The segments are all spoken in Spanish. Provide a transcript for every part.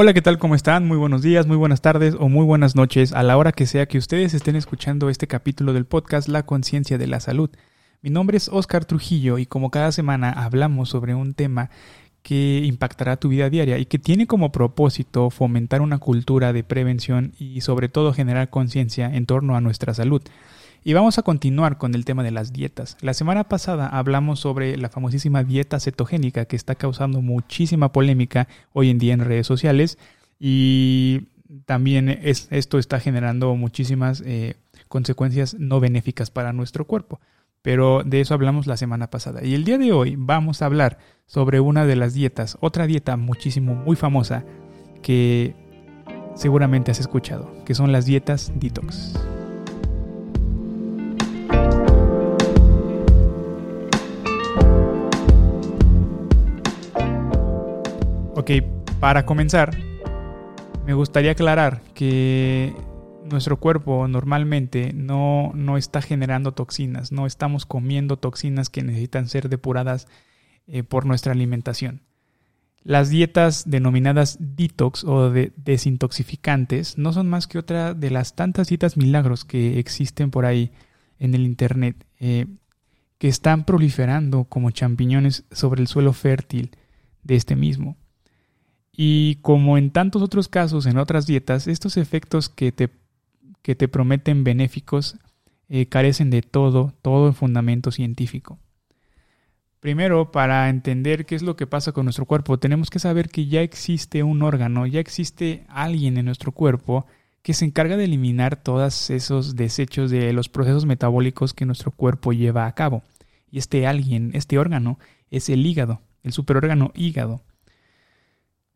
Hola, ¿qué tal? ¿Cómo están? Muy buenos días, muy buenas tardes o muy buenas noches a la hora que sea que ustedes estén escuchando este capítulo del podcast La conciencia de la salud. Mi nombre es Oscar Trujillo y como cada semana hablamos sobre un tema que impactará tu vida diaria y que tiene como propósito fomentar una cultura de prevención y sobre todo generar conciencia en torno a nuestra salud. Y vamos a continuar con el tema de las dietas. La semana pasada hablamos sobre la famosísima dieta cetogénica que está causando muchísima polémica hoy en día en redes sociales y también es, esto está generando muchísimas eh, consecuencias no benéficas para nuestro cuerpo. Pero de eso hablamos la semana pasada. Y el día de hoy vamos a hablar sobre una de las dietas, otra dieta muchísimo, muy famosa que seguramente has escuchado, que son las dietas detox. Ok, para comenzar, me gustaría aclarar que nuestro cuerpo normalmente no, no, está generando toxinas, no estamos comiendo toxinas que necesitan ser depuradas eh, por nuestra alimentación. Las dietas denominadas detox o de desintoxicantes no son más que otra de las tantas dietas milagros que existen por ahí en el Internet, eh, que están proliferando como champiñones sobre el suelo fértil de este mismo. Y como en tantos otros casos en otras dietas, estos efectos que te, que te prometen benéficos eh, carecen de todo, todo fundamento científico. Primero, para entender qué es lo que pasa con nuestro cuerpo, tenemos que saber que ya existe un órgano, ya existe alguien en nuestro cuerpo que se encarga de eliminar todos esos desechos de los procesos metabólicos que nuestro cuerpo lleva a cabo. Y este alguien, este órgano, es el hígado, el superórgano hígado.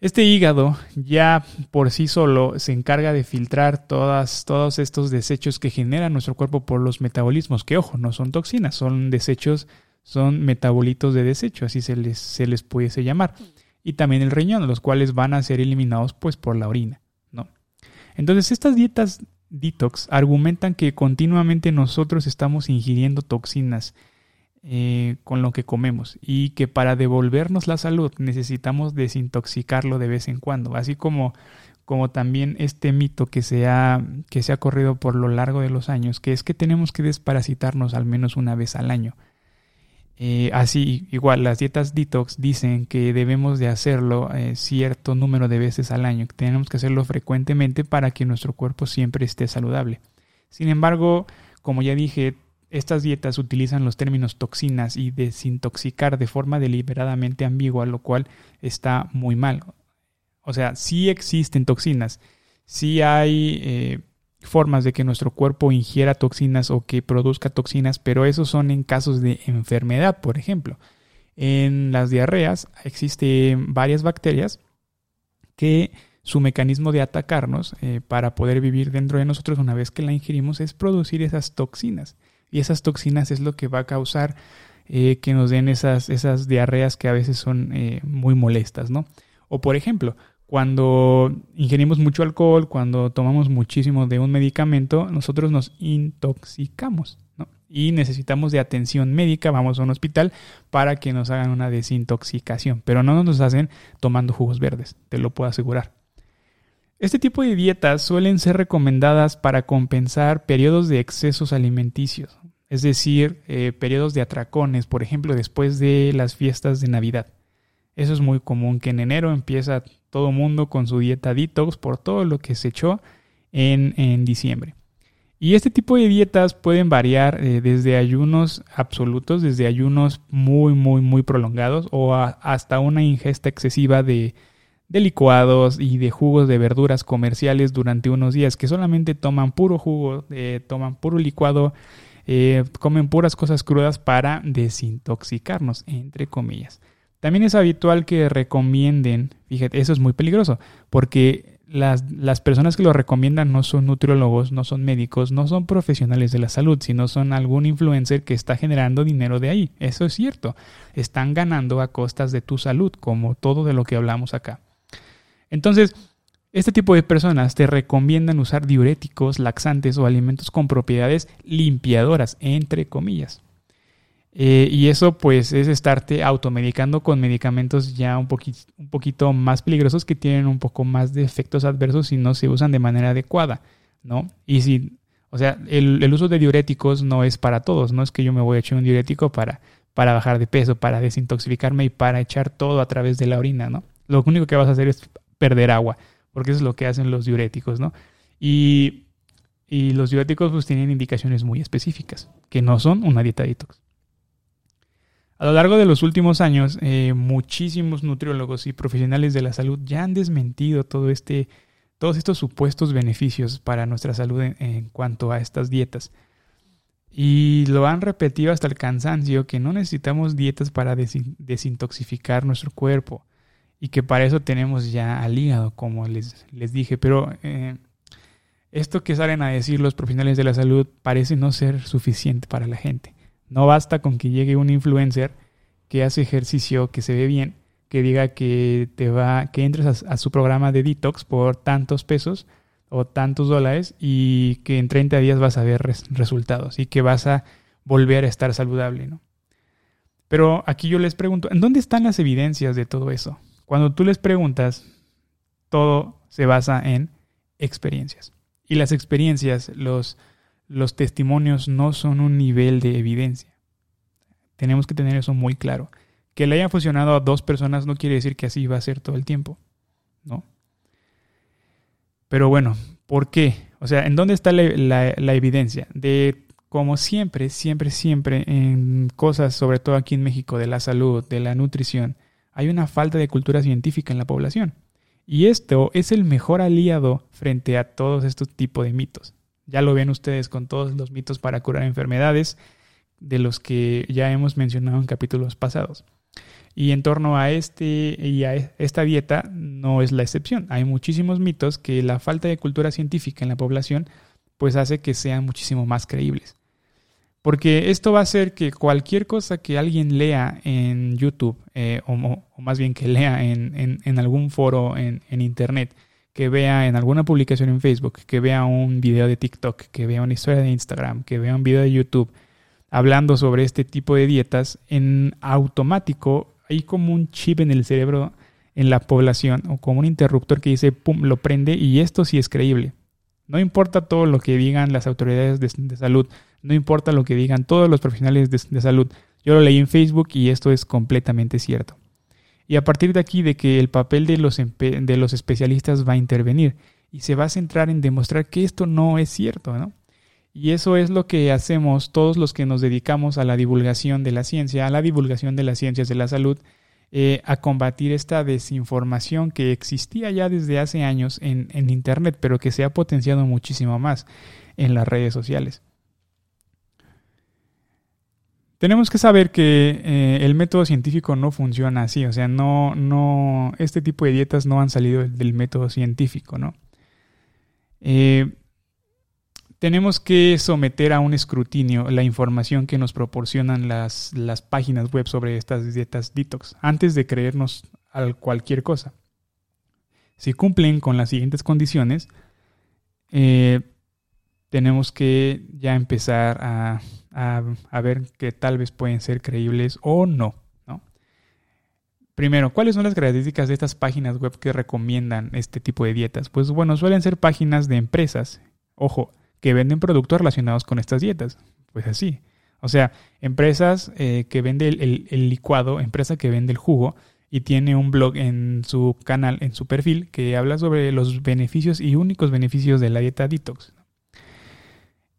Este hígado ya por sí solo se encarga de filtrar todos estos desechos que genera nuestro cuerpo por los metabolismos, que ojo, no son toxinas, son desechos, son metabolitos de desecho, así se les, se les pudiese llamar. Y también el riñón, los cuales van a ser eliminados pues por la orina, ¿no? Entonces estas dietas detox argumentan que continuamente nosotros estamos ingiriendo toxinas eh, con lo que comemos y que para devolvernos la salud necesitamos desintoxicarlo de vez en cuando, así como, como también este mito que se, ha, que se ha corrido por lo largo de los años, que es que tenemos que desparasitarnos al menos una vez al año. Eh, así, igual, las dietas detox dicen que debemos de hacerlo eh, cierto número de veces al año, que tenemos que hacerlo frecuentemente para que nuestro cuerpo siempre esté saludable. Sin embargo, como ya dije, estas dietas utilizan los términos toxinas y desintoxicar de forma deliberadamente ambigua, lo cual está muy mal. O sea, sí existen toxinas, sí hay eh, formas de que nuestro cuerpo ingiera toxinas o que produzca toxinas, pero esos son en casos de enfermedad, por ejemplo. En las diarreas existen varias bacterias que su mecanismo de atacarnos eh, para poder vivir dentro de nosotros una vez que la ingerimos es producir esas toxinas. Y esas toxinas es lo que va a causar eh, que nos den esas, esas diarreas que a veces son eh, muy molestas, ¿no? O por ejemplo, cuando ingerimos mucho alcohol, cuando tomamos muchísimo de un medicamento, nosotros nos intoxicamos, ¿no? Y necesitamos de atención médica, vamos a un hospital para que nos hagan una desintoxicación, pero no nos hacen tomando jugos verdes, te lo puedo asegurar. Este tipo de dietas suelen ser recomendadas para compensar periodos de excesos alimenticios, es decir, eh, periodos de atracones, por ejemplo, después de las fiestas de Navidad. Eso es muy común, que en enero empieza todo mundo con su dieta detox por todo lo que se echó en, en diciembre. Y este tipo de dietas pueden variar eh, desde ayunos absolutos, desde ayunos muy, muy, muy prolongados o hasta una ingesta excesiva de, de licuados y de jugos de verduras comerciales durante unos días que solamente toman puro jugo, eh, toman puro licuado, eh, comen puras cosas crudas para desintoxicarnos, entre comillas. También es habitual que recomienden, fíjate, eso es muy peligroso, porque las, las, personas que lo recomiendan no son nutriólogos, no son médicos, no son profesionales de la salud, sino son algún influencer que está generando dinero de ahí. Eso es cierto. Están ganando a costas de tu salud, como todo de lo que hablamos acá. Entonces, este tipo de personas te recomiendan usar diuréticos, laxantes o alimentos con propiedades limpiadoras, entre comillas. Eh, y eso pues es estarte automedicando con medicamentos ya un, poquito más peligrosos que tienen un poco más de efectos adversos si no se usan de manera adecuada, ¿no? Y si, o sea, el, el uso de diuréticos no es para todos, no es que yo me voy a echar un diurético para, para bajar de peso, para desintoxicarme y para echar todo a través de la orina, ¿no? Lo único que vas a hacer es perder agua, porque eso es lo que hacen los diuréticos, ¿no? Y, y los diuréticos pues tienen indicaciones muy específicas, que no son una dieta detox. A lo largo de los últimos años, eh, muchísimos nutriólogos y profesionales de la salud ya han desmentido todo este, todos estos supuestos beneficios para nuestra salud en, cuanto a estas dietas. Y lo han repetido hasta el cansancio que no necesitamos dietas para desintoxicar nuestro cuerpo y que para eso tenemos ya al hígado, como les, les dije. Pero eh, esto que salen a decir los profesionales de la salud parece no ser suficiente para la gente. No basta con que llegue un influencer que hace ejercicio, que se ve bien, que diga que te va, que entres a, su programa de detox por tantos pesos o tantos dólares y que en 30 días vas a ver resultados y que vas a volver a estar saludable, ¿no? Pero aquí yo les pregunto, ¿en dónde están las evidencias de todo eso? Cuando tú les preguntas, todo se basa en experiencias. Y las experiencias, los, los testimonios no son un nivel de evidencia. Tenemos que tener eso muy claro. Que le haya funcionado a dos personas no quiere decir que así va a ser todo el tiempo. ¿No? Pero bueno, ¿por qué? O sea, ¿en dónde está la, la evidencia? De como siempre, siempre, siempre en cosas, sobre todo aquí en México, de la salud, de la nutrición, hay una falta de cultura científica en la población. Y esto es el mejor aliado frente a todos estos tipos de mitos. Ya lo ven ustedes con todos los mitos para curar enfermedades de los que ya hemos mencionado en capítulos pasados. Y en torno a este y a esta dieta no es la excepción. Hay muchísimos mitos que la falta de cultura científica en la población pues hace que sean muchísimo más creíbles. Porque esto va a hacer que cualquier cosa que alguien lea en YouTube, eh, o, más bien que lea en, algún foro en, Internet, que vea en alguna publicación en Facebook, que vea un video de TikTok, que vea una historia de Instagram, que vea un video de YouTube, hablando sobre este tipo de dietas, en automático hay como un chip en el cerebro en la población o como un interruptor que dice, pum, lo prende y esto sí es creíble. No importa todo lo que digan las autoridades de salud, no importa lo que digan todos los profesionales de, salud. Yo lo leí en Facebook y esto es completamente cierto. Y a partir de aquí de que el papel de los, de los especialistas va a intervenir y se va a centrar en demostrar que esto no es cierto, ¿no? Y eso es lo que hacemos todos los que nos dedicamos a la divulgación de la ciencia, a la divulgación de las ciencias de la salud, eh, a combatir esta desinformación que existía ya desde hace años en, en Internet, pero que se ha potenciado muchísimo más en las redes sociales. Tenemos que saber que eh, el método científico no funciona así, o sea, no, no, este tipo de dietas no han salido del, método científico, ¿no? Eh, tenemos que someter a un escrutinio la información que nos proporcionan las, las páginas web sobre estas dietas detox antes de creernos a cualquier cosa. Si cumplen con las siguientes condiciones, eh, tenemos que ya empezar a a, ver que tal vez pueden ser creíbles o no. Primero, ¿cuáles son las características de estas páginas web que recomiendan este tipo de dietas? Pues bueno, suelen ser páginas de empresas, ojo, que venden productos relacionados con estas dietas. Pues así. O sea, empresas eh, que venden el, el, licuado, empresa que vende el jugo y tiene un blog en su canal, en su perfil, que habla sobre los beneficios y únicos beneficios de la dieta detox.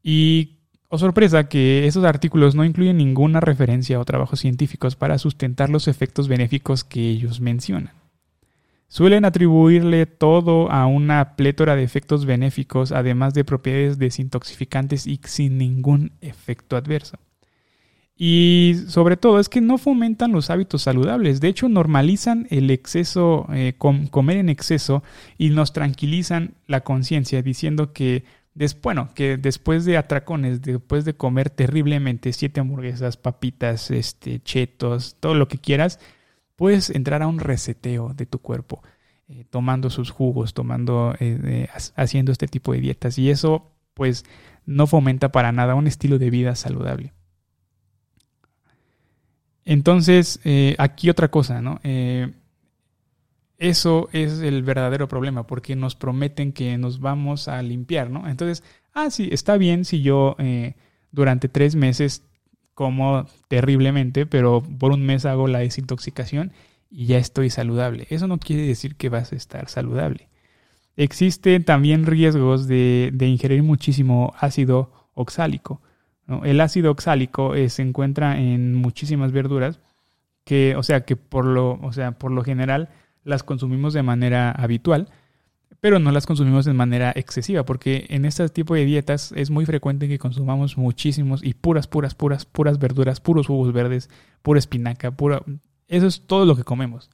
Y o sorpresa que esos artículos no incluyen ninguna referencia o trabajos científicos para sustentar los efectos benéficos que ellos mencionan. Suelen atribuirle todo a una plétora de efectos benéficos, además de propiedades desintoxicantes y sin ningún efecto adverso. Y sobre todo es que no fomentan los hábitos saludables, de hecho normalizan el exceso, eh, comer en exceso y nos tranquilizan la conciencia diciendo que bueno, que después de atracones, después de comer terriblemente siete hamburguesas, papitas, este, chetos, todo lo que quieras, puedes entrar a un reseteo de tu cuerpo, eh, tomando sus jugos, tomando, eh, haciendo este tipo de dietas. Y eso, pues, no fomenta para nada un estilo de vida saludable. Entonces, eh, aquí otra cosa, ¿no? Eso es el verdadero problema, porque nos prometen que nos vamos a limpiar, ¿no? Entonces, ah, sí, está bien si yo eh, durante tres meses como terriblemente, pero por un mes hago la desintoxicación y ya estoy saludable. Eso no quiere decir que vas a estar saludable. Existen también riesgos de, ingerir muchísimo ácido oxálico. El ácido oxálico eh, se encuentra en muchísimas verduras que, o sea, que por lo, o sea, por lo general las consumimos de manera habitual, pero no las consumimos de manera excesiva, porque en este tipo de dietas es muy frecuente que consumamos muchísimos y puras, puras, puras, puras verduras, puros jugos verdes, pura espinaca, pura... Eso es todo lo que comemos.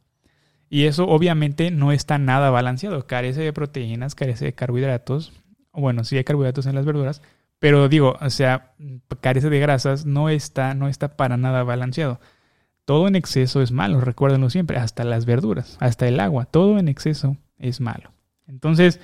Y eso obviamente no está nada balanceado, carece de proteínas, carece de carbohidratos, bueno, sí hay carbohidratos en las verduras, pero digo, o sea, carece de grasas, no está, no está para nada balanceado. Todo en exceso es malo, recuérdenlo siempre, hasta las verduras, hasta el agua, todo en exceso es malo. Entonces,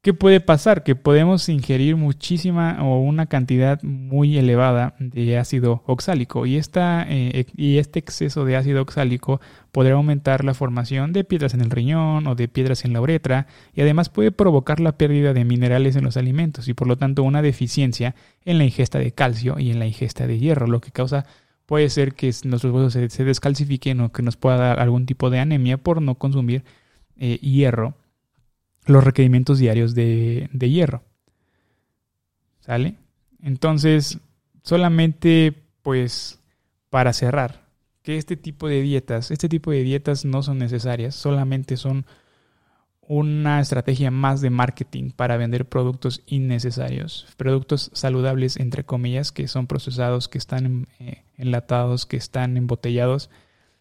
¿qué puede pasar? Que podemos ingerir muchísima o una cantidad muy elevada de ácido oxálico y, esta, eh, y este exceso de ácido oxálico podrá aumentar la formación de piedras en el riñón o de piedras en la uretra y además puede provocar la pérdida de minerales en los alimentos y por lo tanto una deficiencia en la ingesta de calcio y en la ingesta de hierro, lo que causa puede ser que nuestros huesos se, descalcifiquen o que nos pueda dar algún tipo de anemia por no consumir eh, hierro, los requerimientos diarios de, de hierro. ¿Sale? Entonces, solamente pues para cerrar, que este tipo de dietas, este tipo de dietas no son necesarias, solamente son una estrategia más de marketing para vender productos innecesarios, productos saludables entre comillas, que son procesados, que están eh, enlatados, que están embotellados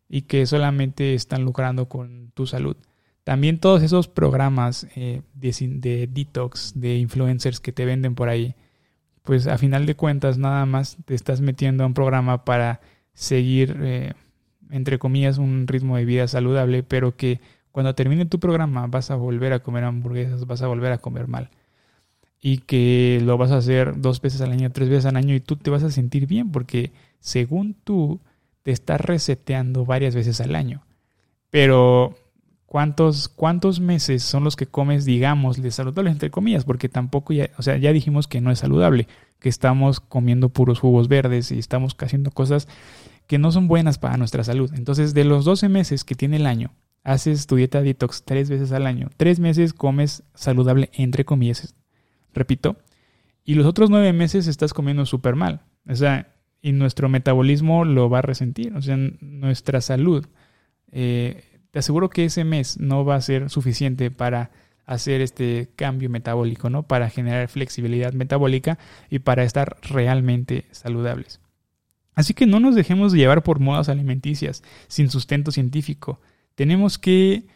y que solamente están lucrando con tu salud. También todos esos programas eh, de, detox, de influencers que te venden por ahí, pues a final de cuentas nada más te estás metiendo a un programa para seguir, eh, entre comillas, un ritmo de vida saludable, pero que cuando termine tu programa vas a volver a comer hamburguesas, vas a volver a comer mal. Y que lo vas a hacer dos veces al año, tres veces al año y tú te vas a sentir bien porque según tú te estás reseteando varias veces al año. Pero ¿cuántos, cuántos meses son los que comes, digamos, de saludables entre comillas? Porque tampoco ya, o sea, ya dijimos que no es saludable, que estamos comiendo puros jugos verdes y estamos haciendo cosas que no son buenas para nuestra salud. Entonces, de los 12 meses que tiene el año, haces tu dieta detox tres veces al año. Tres meses comes saludable, entre comillas, repito. Y los otros nueve meses estás comiendo súper mal. O sea, y nuestro metabolismo lo va a resentir. O sea, nuestra salud. Eh, te aseguro que ese mes no va a ser suficiente para hacer este cambio metabólico, ¿no? Para generar flexibilidad metabólica y para estar realmente saludables. Así que no nos dejemos llevar por modas alimenticias sin sustento científico. Tenemos que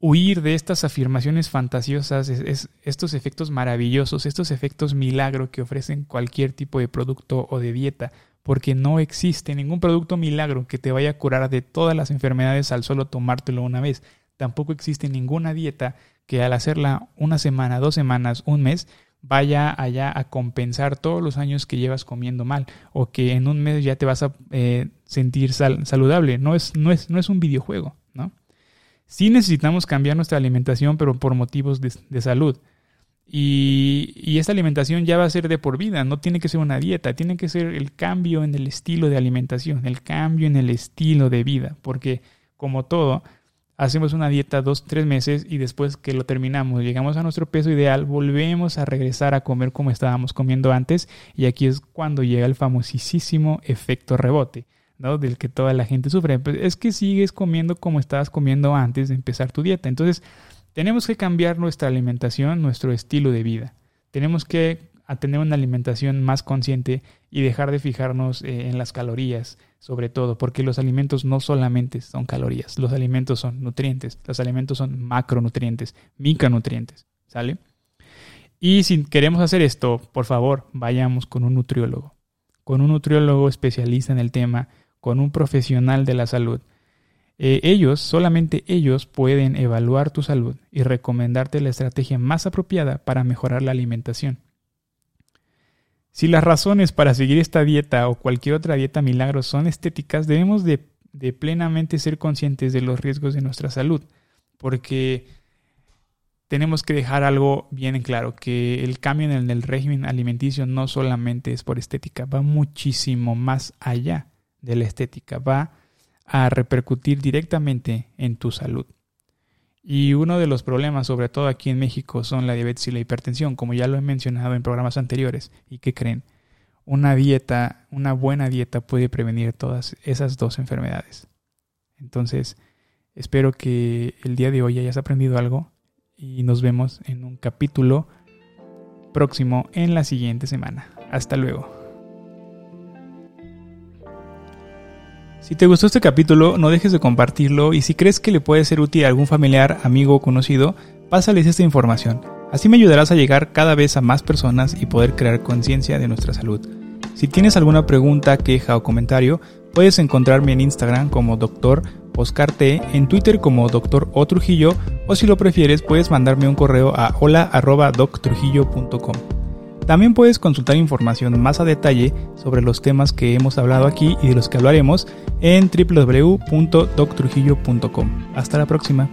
huir de estas afirmaciones fantasiosas, estos efectos maravillosos, estos efectos milagro que ofrecen cualquier tipo de producto o de dieta, porque no existe ningún producto milagro que te vaya a curar de todas las enfermedades al solo tomártelo una vez. Tampoco existe ninguna dieta que al hacerla una semana, dos semanas, un mes, vaya allá a compensar todos los años que llevas comiendo mal o que en un mes ya te vas a eh, sentir saludable. No es, no, es, no es un videojuego. Sí necesitamos cambiar nuestra alimentación, pero por motivos de, salud. Y, y, esta alimentación ya va a ser de por vida, no tiene que ser una dieta, tiene que ser el cambio en el estilo de alimentación, el cambio en el estilo de vida, porque como todo, hacemos una dieta dos, tres meses y después que lo terminamos, llegamos a nuestro peso ideal, volvemos a regresar a comer como estábamos comiendo antes y aquí es cuando llega el famosísimo efecto rebote. ¿no? del que toda la gente sufre. Pues, es que sigues comiendo como estabas comiendo antes de empezar tu dieta. Entonces, tenemos que cambiar nuestra alimentación, nuestro estilo de vida. Tenemos que tener una alimentación más consciente y dejar de fijarnos eh, en las calorías, sobre todo, porque los alimentos no solamente son calorías, los alimentos son nutrientes, los alimentos son macronutrientes, micronutrientes, ¿sale? Y si queremos hacer esto, por favor, vayamos con un nutriólogo, con un nutriólogo especialista en el tema, con un profesional de la salud. Eh, ellos, solamente ellos pueden evaluar tu salud y recomendarte la estrategia más apropiada para mejorar la alimentación. Si las razones para seguir esta dieta o cualquier otra dieta milagro son estéticas, debemos de, plenamente ser conscientes de los riesgos de nuestra salud, porque tenemos que dejar algo bien en claro, que el cambio en el régimen alimenticio no solamente es por estética, va muchísimo más allá de la estética, va a repercutir directamente en tu salud. Y uno de los problemas, sobre todo aquí en México, son la diabetes y la hipertensión, como ya lo he mencionado en programas anteriores. ¿Y qué creen? Una dieta, una buena dieta puede prevenir todas esas dos enfermedades. Entonces, espero que el día de hoy hayas aprendido algo y nos vemos en un capítulo próximo en la siguiente semana. Hasta luego. Si te gustó este capítulo, no dejes de compartirlo y si crees que le puede ser útil a algún familiar, amigo o conocido, pásales esta información. Así me ayudarás a llegar cada vez a más personas y poder crear conciencia de nuestra salud. Si tienes alguna pregunta, queja o comentario, puedes encontrarme en Instagram como Dr. Oscar T, en Twitter como Dr. O Trujillo, o si lo prefieres, puedes mandarme un correo a hola.doctrujillo.com. También puedes consultar información más a detalle sobre los temas que hemos hablado aquí y de los que hablaremos en www.doctrujillo.com. Hasta la próxima.